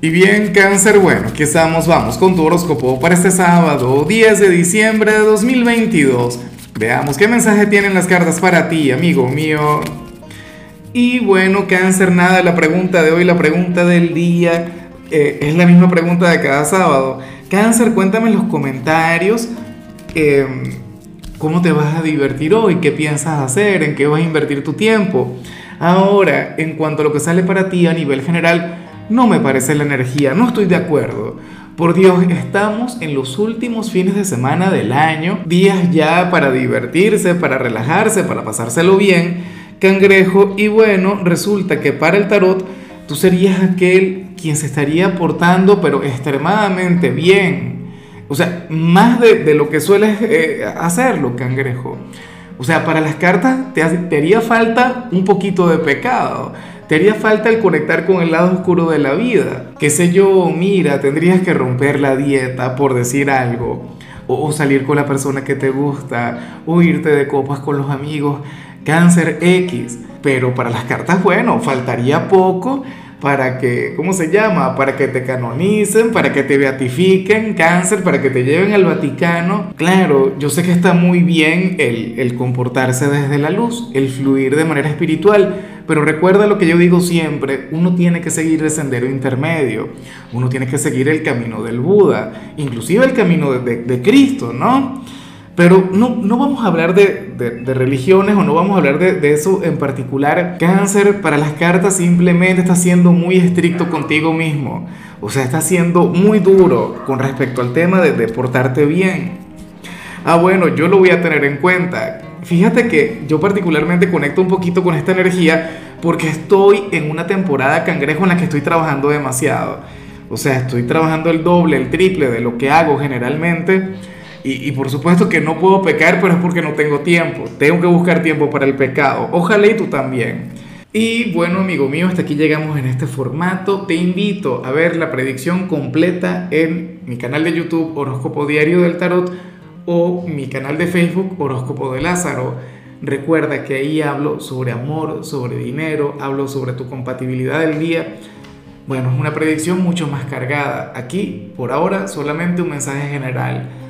Y bien, cáncer, bueno, aquí estamos, vamos con tu horóscopo para este sábado, 10 de diciembre de 2022. Veamos qué mensaje tienen las cartas para ti, amigo mío. Y bueno, cáncer, nada, la pregunta de hoy, la pregunta del día, eh, es la misma pregunta de cada sábado. Cáncer, cuéntame en los comentarios em, cómo te vas a divertir hoy, qué piensas hacer, en qué vas a invertir tu tiempo. Ahora, en cuanto a lo que sale para ti a nivel general, no me parece la energía, no estoy de acuerdo. Por Dios, estamos en los últimos fines de semana del año, días ya para divertirse, para relajarse, para pasárselo bien, cangrejo, y bueno, resulta que para el tarot tú serías aquel quien se estaría portando pero extremadamente bien. O sea, más de, lo que sueles eh, hacerlo, cangrejo. O sea, para las cartas te, te haría falta un poquito de pecado te haría falta el conectar con el lado oscuro de la vida. Qué sé yo, mira, tendrías que romper la dieta por decir algo. O, salir con la persona que te gusta. O irte de copas con los amigos. Cáncer X. Pero para las cartas, bueno, faltaría poco para que, ¿cómo se llama? Para que te canonicen, para que te beatifiquen, cáncer, para que te lleven al Vaticano. Claro, yo sé que está muy bien el, el comportarse desde la luz, el fluir de manera espiritual, pero recuerda lo que yo digo siempre, uno tiene que seguir el sendero intermedio, uno tiene que seguir el camino del Buda, inclusive el camino de, de Cristo, ¿no? Pero no, no vamos a hablar de, de, religiones o no vamos a hablar de, de, eso en particular. Cáncer para las cartas simplemente está siendo muy estricto contigo mismo. O sea, está siendo muy duro con respecto al tema de, portarte bien. Ah, bueno, yo lo voy a tener en cuenta. Fíjate que yo particularmente conecto un poquito con esta energía porque estoy en una temporada cangrejo en la que estoy trabajando demasiado. O sea, estoy trabajando el doble, el triple de lo que hago generalmente y, por supuesto que no puedo pecar, pero es porque no tengo tiempo. Tengo que buscar tiempo para el pecado. Ojalá y tú también. Y bueno, amigo mío, hasta aquí llegamos en este formato. Te invito a ver la predicción completa en mi canal de YouTube Horóscopo Diario del Tarot o mi canal de Facebook Horóscopo de Lázaro. Recuerda que ahí hablo sobre amor, sobre dinero, hablo sobre tu compatibilidad del día. Bueno, es una predicción mucho más cargada. Aquí, por ahora, solamente un mensaje general